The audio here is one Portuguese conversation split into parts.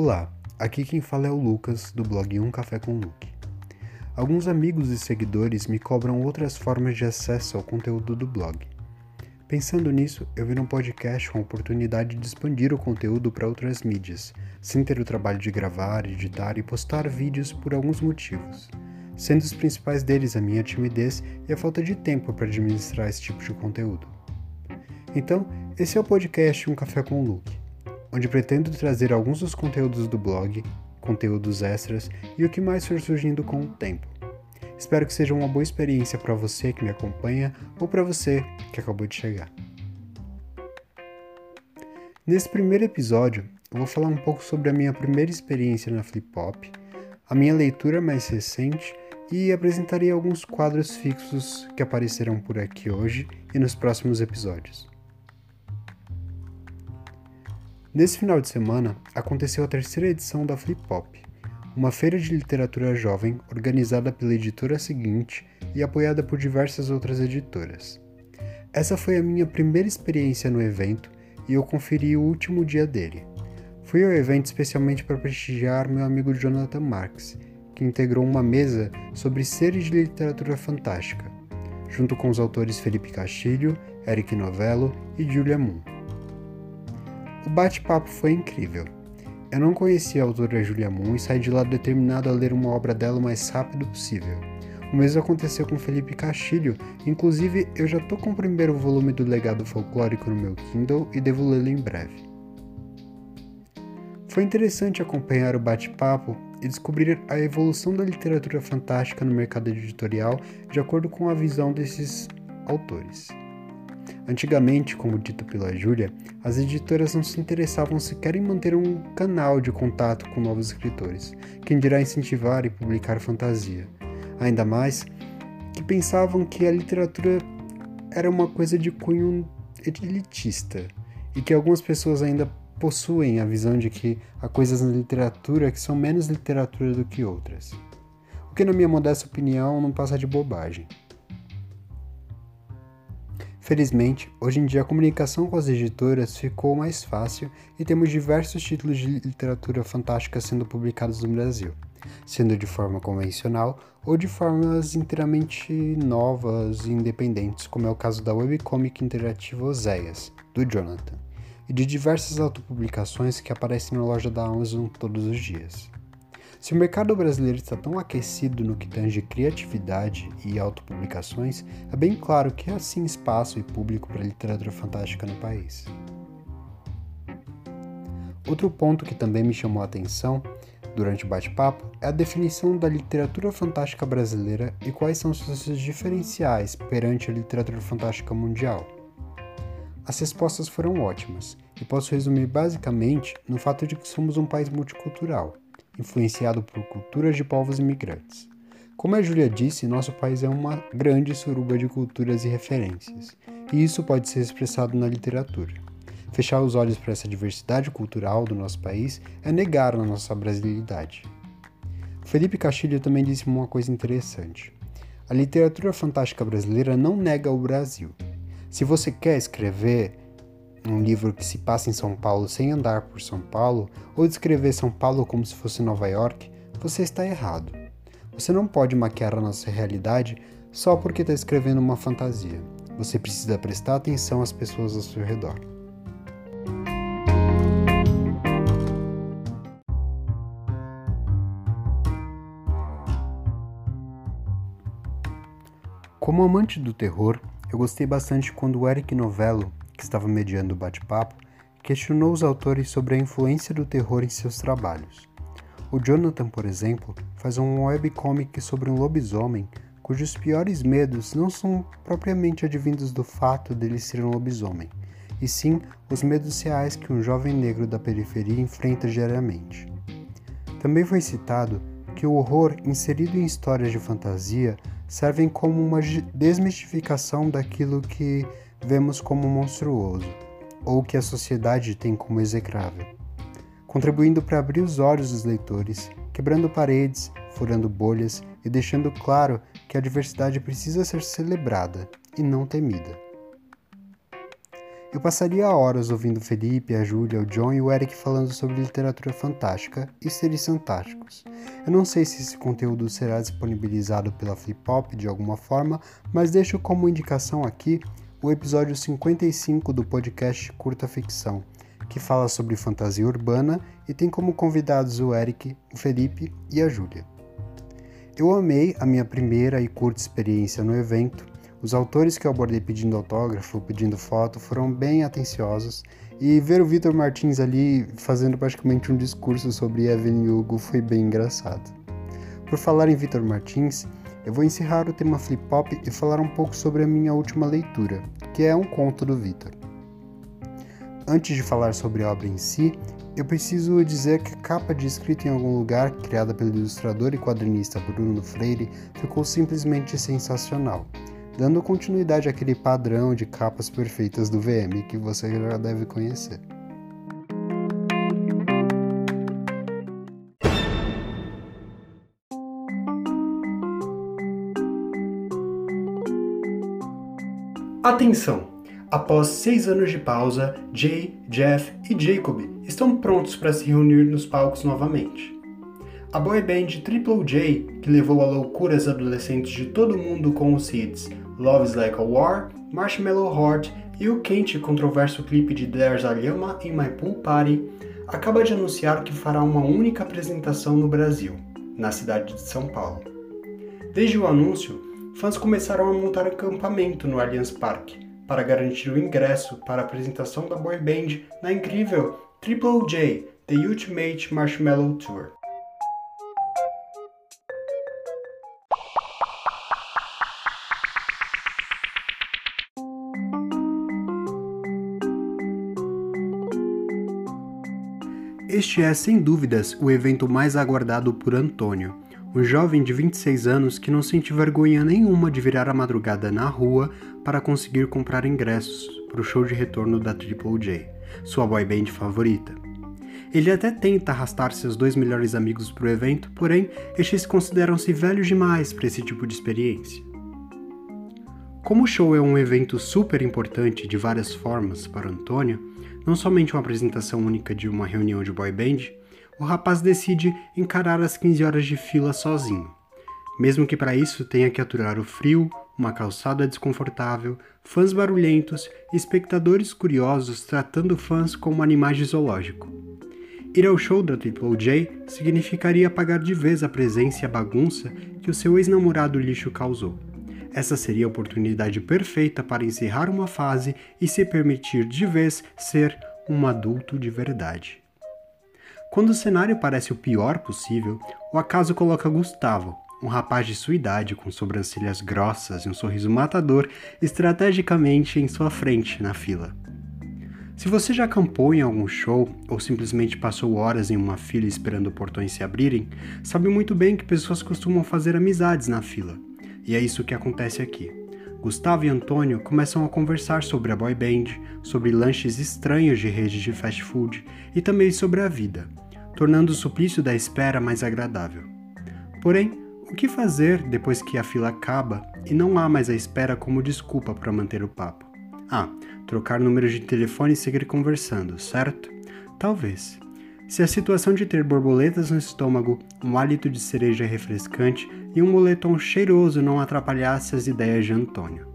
Olá, aqui quem fala é o Lucas, do blog Um Café com Luke. Alguns amigos e seguidores me cobram outras formas de acesso ao conteúdo do blog. Pensando nisso, eu vi um podcast com a oportunidade de expandir o conteúdo para outras mídias, sem ter o trabalho de gravar, editar e postar vídeos por alguns motivos, sendo os principais deles a minha timidez e a falta de tempo para administrar esse tipo de conteúdo. Então, esse é o podcast Um Café com Luke onde pretendo trazer alguns dos conteúdos do blog, conteúdos extras e o que mais for surgindo com o tempo. Espero que seja uma boa experiência para você que me acompanha ou para você que acabou de chegar. Nesse primeiro episódio, eu vou falar um pouco sobre a minha primeira experiência na Flip Hop, a minha leitura mais recente e apresentarei alguns quadros fixos que aparecerão por aqui hoje e nos próximos episódios. Nesse final de semana, aconteceu a terceira edição da Flip Hop, uma feira de literatura jovem organizada pela editora seguinte e apoiada por diversas outras editoras. Essa foi a minha primeira experiência no evento e eu conferi o último dia dele. Fui ao evento especialmente para prestigiar meu amigo Jonathan Marks, que integrou uma mesa sobre seres de literatura fantástica, junto com os autores Felipe Castilho, Eric Novello e Julia Moon. O bate-papo foi incrível. Eu não conhecia a autora Julia Moon e saí de lá determinado a ler uma obra dela o mais rápido possível. O mesmo aconteceu com Felipe Castilho, inclusive eu já tô com o primeiro volume do Legado Folclórico no meu Kindle e devo lê-lo em breve. Foi interessante acompanhar o bate-papo e descobrir a evolução da literatura fantástica no mercado editorial de acordo com a visão desses autores. Antigamente, como dito pela Júlia, as editoras não se interessavam sequer em manter um canal de contato com novos escritores, quem dirá incentivar e publicar fantasia. Ainda mais que pensavam que a literatura era uma coisa de cunho elitista e que algumas pessoas ainda possuem a visão de que há coisas na literatura que são menos literatura do que outras. O que, na minha modesta opinião, não passa de bobagem. Felizmente, hoje em dia a comunicação com as editoras ficou mais fácil e temos diversos títulos de literatura fantástica sendo publicados no Brasil, sendo de forma convencional ou de formas inteiramente novas e independentes, como é o caso da webcomic interativa Oséias, do Jonathan, e de diversas autopublicações que aparecem na loja da Amazon todos os dias. Se o mercado brasileiro está tão aquecido no que tange criatividade e autopublicações, é bem claro que há sim espaço e público para literatura fantástica no país. Outro ponto que também me chamou a atenção durante o bate-papo é a definição da literatura fantástica brasileira e quais são seus diferenciais perante a literatura fantástica mundial. As respostas foram ótimas e posso resumir basicamente no fato de que somos um país multicultural influenciado por culturas de povos imigrantes. Como a Júlia disse, nosso país é uma grande suruba de culturas e referências, e isso pode ser expressado na literatura. Fechar os olhos para essa diversidade cultural do nosso país é negar a nossa brasilidade. Felipe Castilho também disse uma coisa interessante. A literatura fantástica brasileira não nega o Brasil. Se você quer escrever um livro que se passa em São Paulo sem andar por São Paulo, ou descrever São Paulo como se fosse Nova York, você está errado. Você não pode maquiar a nossa realidade só porque está escrevendo uma fantasia. Você precisa prestar atenção às pessoas ao seu redor. Como amante do terror, eu gostei bastante quando o Eric Novello que estava mediando o bate-papo, questionou os autores sobre a influência do terror em seus trabalhos. O Jonathan, por exemplo, faz um webcomic sobre um lobisomem cujos piores medos não são propriamente advindos do fato dele ser um lobisomem, e sim os medos reais que um jovem negro da periferia enfrenta diariamente. Também foi citado que o horror inserido em histórias de fantasia servem como uma desmistificação daquilo que vemos como monstruoso, ou que a sociedade tem como execrável, contribuindo para abrir os olhos dos leitores, quebrando paredes, furando bolhas e deixando claro que a diversidade precisa ser celebrada e não temida. Eu passaria horas ouvindo Felipe, a Júlia, o John e o Eric falando sobre literatura fantástica e seres fantásticos. Eu não sei se esse conteúdo será disponibilizado pela Flip de alguma forma, mas deixo como indicação aqui o episódio 55 do podcast Curta Ficção, que fala sobre fantasia urbana e tem como convidados o Eric, o Felipe e a Júlia. Eu amei a minha primeira e curta experiência no evento. Os autores que eu abordei pedindo autógrafo, pedindo foto, foram bem atenciosos e ver o Vitor Martins ali fazendo praticamente um discurso sobre Evelyn Hugo foi bem engraçado. Por falar em Vitor Martins, eu vou encerrar o tema flip hop e falar um pouco sobre a minha última leitura, que é um conto do Vitor. Antes de falar sobre a obra em si, eu preciso dizer que a capa de escrito em algum lugar, criada pelo ilustrador e quadrinista Bruno Freire, ficou simplesmente sensacional, dando continuidade àquele padrão de capas perfeitas do VM que você já deve conhecer. Atenção! Após seis anos de pausa, Jay, Jeff e Jacob estão prontos para se reunir nos palcos novamente. A boy band Triple J, que levou a loucuras adolescentes de todo mundo com os hits Love's Like a War, Marshmallow Heart e o quente e controverso clipe de There's a Llama in My Pool Party, acaba de anunciar que fará uma única apresentação no Brasil, na cidade de São Paulo. Desde o anúncio, fãs começaram a montar acampamento no Allianz Parque, para garantir o ingresso para a apresentação da boy band na incrível Triple J The Ultimate Marshmallow Tour. Este é, sem dúvidas, o evento mais aguardado por Antônio, um jovem de 26 anos que não sente vergonha nenhuma de virar a madrugada na rua para conseguir comprar ingressos para o show de retorno da Triple J, sua boy band favorita. Ele até tenta arrastar seus dois melhores amigos para o evento, porém, estes consideram-se velhos demais para esse tipo de experiência. Como o show é um evento super importante de várias formas para Antônio, não somente uma apresentação única de uma reunião de boy band, o rapaz decide encarar as 15 horas de fila sozinho, mesmo que para isso tenha que aturar o frio, uma calçada desconfortável, fãs barulhentos e espectadores curiosos tratando fãs como animais de zoológico. Ir ao show da Triple J significaria apagar de vez a presença e a bagunça que o seu ex-namorado lixo causou. Essa seria a oportunidade perfeita para encerrar uma fase e se permitir de vez ser um adulto de verdade. Quando o cenário parece o pior possível, o acaso coloca Gustavo, um rapaz de sua idade com sobrancelhas grossas e um sorriso matador, estrategicamente em sua frente na fila. Se você já acampou em algum show ou simplesmente passou horas em uma fila esperando portões se abrirem, sabe muito bem que pessoas costumam fazer amizades na fila. E é isso que acontece aqui. Gustavo e Antônio começam a conversar sobre a boy band, sobre lanches estranhos de redes de fast food e também sobre a vida, tornando o suplício da espera mais agradável. Porém, o que fazer depois que a fila acaba e não há mais a espera como desculpa para manter o papo? Ah, trocar números de telefone e seguir conversando, certo? Talvez. Se a situação de ter borboletas no estômago, um hálito de cereja refrescante e um moletom cheiroso não atrapalhasse as ideias de Antônio.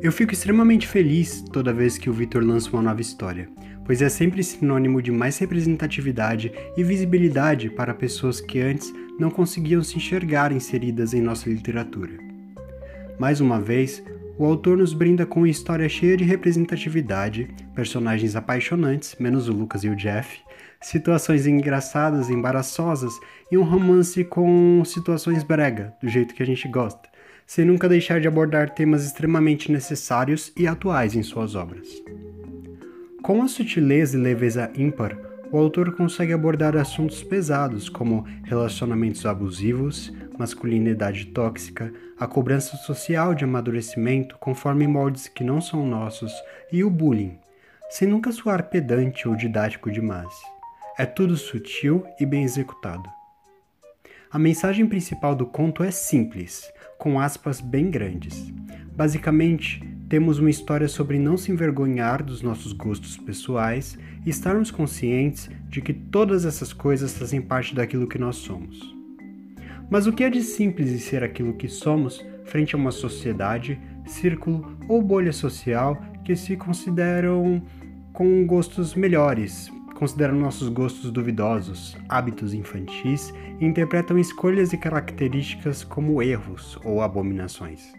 Eu fico extremamente feliz toda vez que o Victor lança uma nova história, pois é sempre sinônimo de mais representatividade e visibilidade para pessoas que antes não conseguiam se enxergar inseridas em nossa literatura. Mais uma vez, o autor nos brinda com uma história cheia de representatividade, personagens apaixonantes, menos o Lucas e o Jeff, situações engraçadas, embaraçosas e um romance com situações brega, do jeito que a gente gosta, sem nunca deixar de abordar temas extremamente necessários e atuais em suas obras. Com a sutileza e leveza ímpar, o autor consegue abordar assuntos pesados como relacionamentos abusivos, masculinidade tóxica, a cobrança social de amadurecimento conforme moldes que não são nossos e o bullying, sem nunca soar pedante ou didático demais. É tudo sutil e bem executado. A mensagem principal do conto é simples, com aspas bem grandes. Basicamente, temos uma história sobre não se envergonhar dos nossos gostos pessoais e estarmos conscientes de que todas essas coisas fazem parte daquilo que nós somos. Mas o que é de simples em ser aquilo que somos frente a uma sociedade, círculo ou bolha social que se consideram com gostos melhores, consideram nossos gostos duvidosos, hábitos infantis e interpretam escolhas e características como erros ou abominações.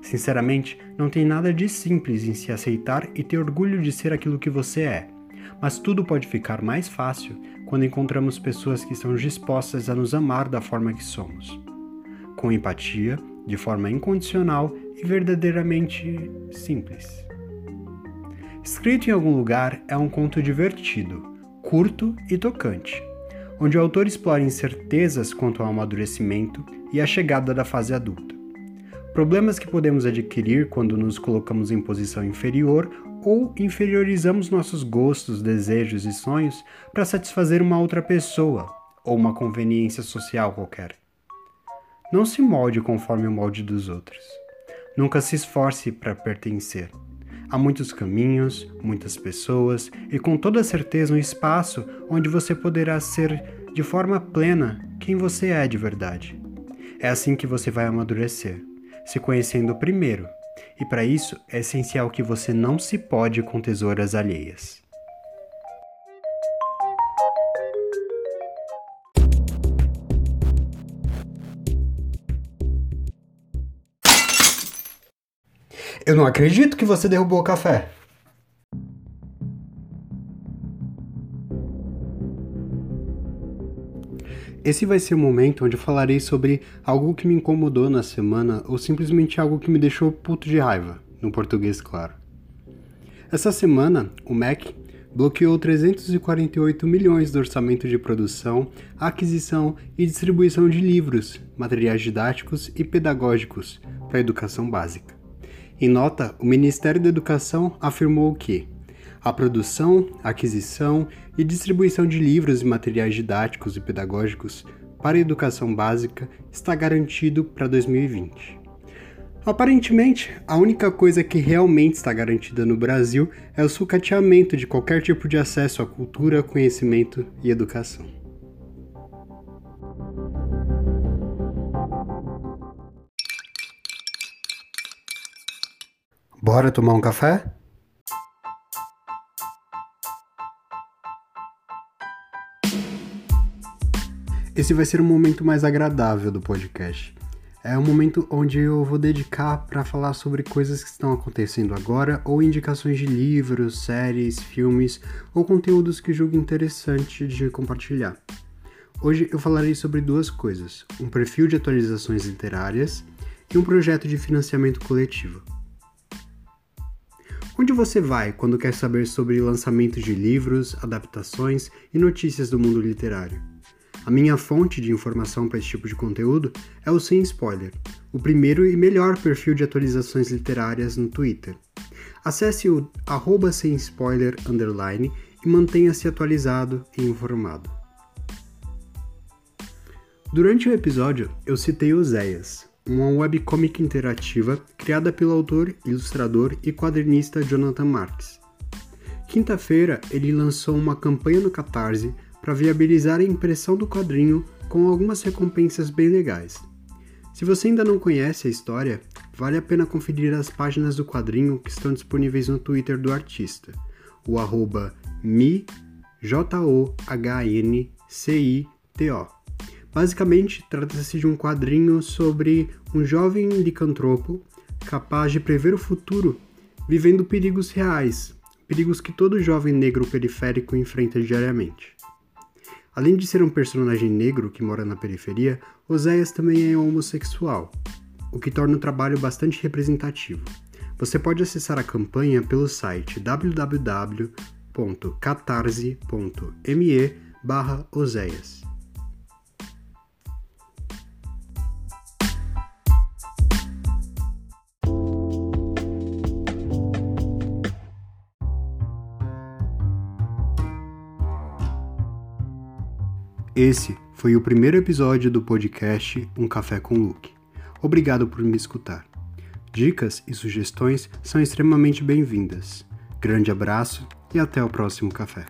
Sinceramente, não tem nada de simples em se aceitar e ter orgulho de ser aquilo que você é. Mas tudo pode ficar mais fácil quando encontramos pessoas que estão dispostas a nos amar da forma que somos. Com empatia, de forma incondicional e verdadeiramente simples. Escrito em algum lugar é um conto divertido, curto e tocante, onde o autor explora incertezas quanto ao amadurecimento e a chegada da fase adulta problemas que podemos adquirir quando nos colocamos em posição inferior ou inferiorizamos nossos gostos, desejos e sonhos para satisfazer uma outra pessoa ou uma conveniência social qualquer. Não se molde conforme o molde dos outros. Nunca se esforce para pertencer. Há muitos caminhos, muitas pessoas e com toda certeza um espaço onde você poderá ser de forma plena quem você é de verdade. É assim que você vai amadurecer se conhecendo primeiro, e para isso é essencial que você não se pode com tesouras alheias. Eu não acredito que você derrubou o café. Esse vai ser o momento onde eu falarei sobre algo que me incomodou na semana ou simplesmente algo que me deixou puto de raiva, no português claro. Essa semana, o MEC bloqueou 348 milhões do orçamento de produção, aquisição e distribuição de livros, materiais didáticos e pedagógicos para a educação básica. Em nota, o Ministério da Educação afirmou que a produção, aquisição e distribuição de livros e materiais didáticos e pedagógicos para a educação básica está garantido para 2020. Aparentemente, a única coisa que realmente está garantida no Brasil é o sucateamento de qualquer tipo de acesso à cultura, conhecimento e educação. Bora tomar um café? Esse vai ser um momento mais agradável do podcast. É um momento onde eu vou dedicar para falar sobre coisas que estão acontecendo agora ou indicações de livros, séries, filmes ou conteúdos que julgo interessante de compartilhar. Hoje eu falarei sobre duas coisas: um perfil de atualizações literárias e um projeto de financiamento coletivo. Onde você vai quando quer saber sobre lançamentos de livros, adaptações e notícias do mundo literário? A minha fonte de informação para esse tipo de conteúdo é o Sem Spoiler, o primeiro e melhor perfil de atualizações literárias no Twitter. Acesse o arroba sem spoiler underline e mantenha-se atualizado e informado. Durante o episódio, eu citei Oséias, uma webcomic interativa criada pelo autor, ilustrador e quadrinista Jonathan Marks. Quinta-feira, ele lançou uma campanha no Catarse para viabilizar a impressão do quadrinho com algumas recompensas bem legais. Se você ainda não conhece a história, vale a pena conferir as páginas do quadrinho que estão disponíveis no Twitter do artista, o arroba. Basicamente, trata-se de um quadrinho sobre um jovem licantropo capaz de prever o futuro, vivendo perigos reais, perigos que todo jovem negro periférico enfrenta diariamente. Além de ser um personagem negro que mora na periferia, Oséias também é homossexual, o que torna o trabalho bastante representativo. Você pode acessar a campanha pelo site www.catarse.me barra Esse foi o primeiro episódio do podcast Um Café com Luke. Obrigado por me escutar. Dicas e sugestões são extremamente bem-vindas. Grande abraço e até o próximo café.